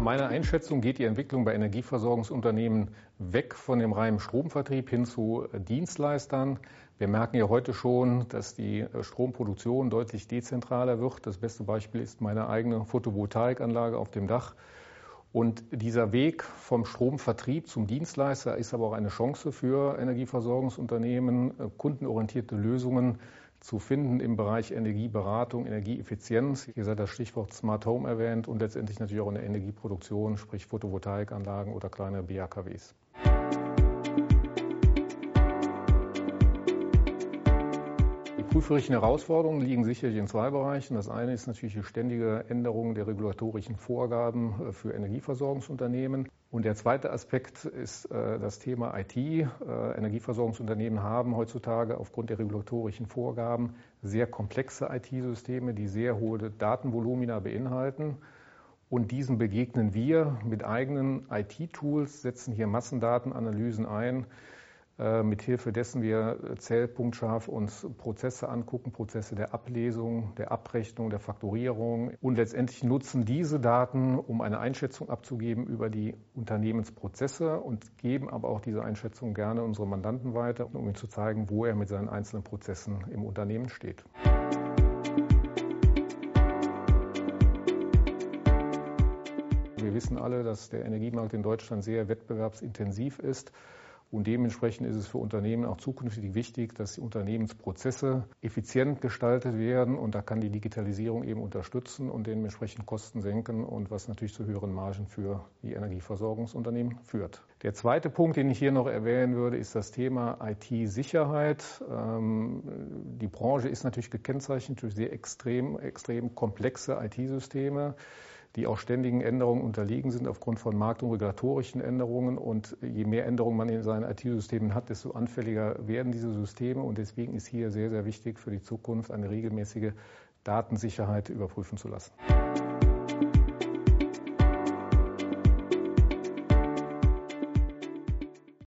meiner Einschätzung geht die Entwicklung bei Energieversorgungsunternehmen weg von dem reinen Stromvertrieb hin zu Dienstleistern. Wir merken ja heute schon, dass die Stromproduktion deutlich dezentraler wird. Das beste Beispiel ist meine eigene Photovoltaikanlage auf dem Dach. Und dieser Weg vom Stromvertrieb zum Dienstleister ist aber auch eine Chance für Energieversorgungsunternehmen, kundenorientierte Lösungen zu finden im Bereich Energieberatung, Energieeffizienz. Hier sei das Stichwort Smart Home erwähnt und letztendlich natürlich auch in der Energieproduktion, sprich Photovoltaikanlagen oder kleine BHKWs. Die prüferischen Herausforderungen liegen sicherlich in zwei Bereichen. Das eine ist natürlich die ständige Änderung der regulatorischen Vorgaben für Energieversorgungsunternehmen. Und der zweite Aspekt ist äh, das Thema IT. Äh, Energieversorgungsunternehmen haben heutzutage aufgrund der regulatorischen Vorgaben sehr komplexe IT-Systeme, die sehr hohe Datenvolumina beinhalten. Und diesen begegnen wir mit eigenen IT-Tools, setzen hier Massendatenanalysen ein, mithilfe dessen wir zellpunktscharf uns Prozesse angucken, Prozesse der Ablesung, der Abrechnung, der Faktorierung und letztendlich nutzen diese Daten, um eine Einschätzung abzugeben über die Unternehmensprozesse und geben aber auch diese Einschätzung gerne unsere Mandanten weiter, um ihnen zu zeigen, wo er mit seinen einzelnen Prozessen im Unternehmen steht. Wir wissen alle, dass der Energiemarkt in Deutschland sehr wettbewerbsintensiv ist. Und dementsprechend ist es für Unternehmen auch zukünftig wichtig, dass die Unternehmensprozesse effizient gestaltet werden. Und da kann die Digitalisierung eben unterstützen und dementsprechend Kosten senken und was natürlich zu höheren Margen für die Energieversorgungsunternehmen führt. Der zweite Punkt, den ich hier noch erwähnen würde, ist das Thema IT-Sicherheit. Ähm, die Branche ist natürlich gekennzeichnet durch sehr extrem, extrem komplexe IT-Systeme die auch ständigen Änderungen unterliegen sind aufgrund von markt- und regulatorischen Änderungen. Und je mehr Änderungen man in seinen IT-Systemen hat, desto anfälliger werden diese Systeme. Und deswegen ist hier sehr, sehr wichtig für die Zukunft eine regelmäßige Datensicherheit überprüfen zu lassen.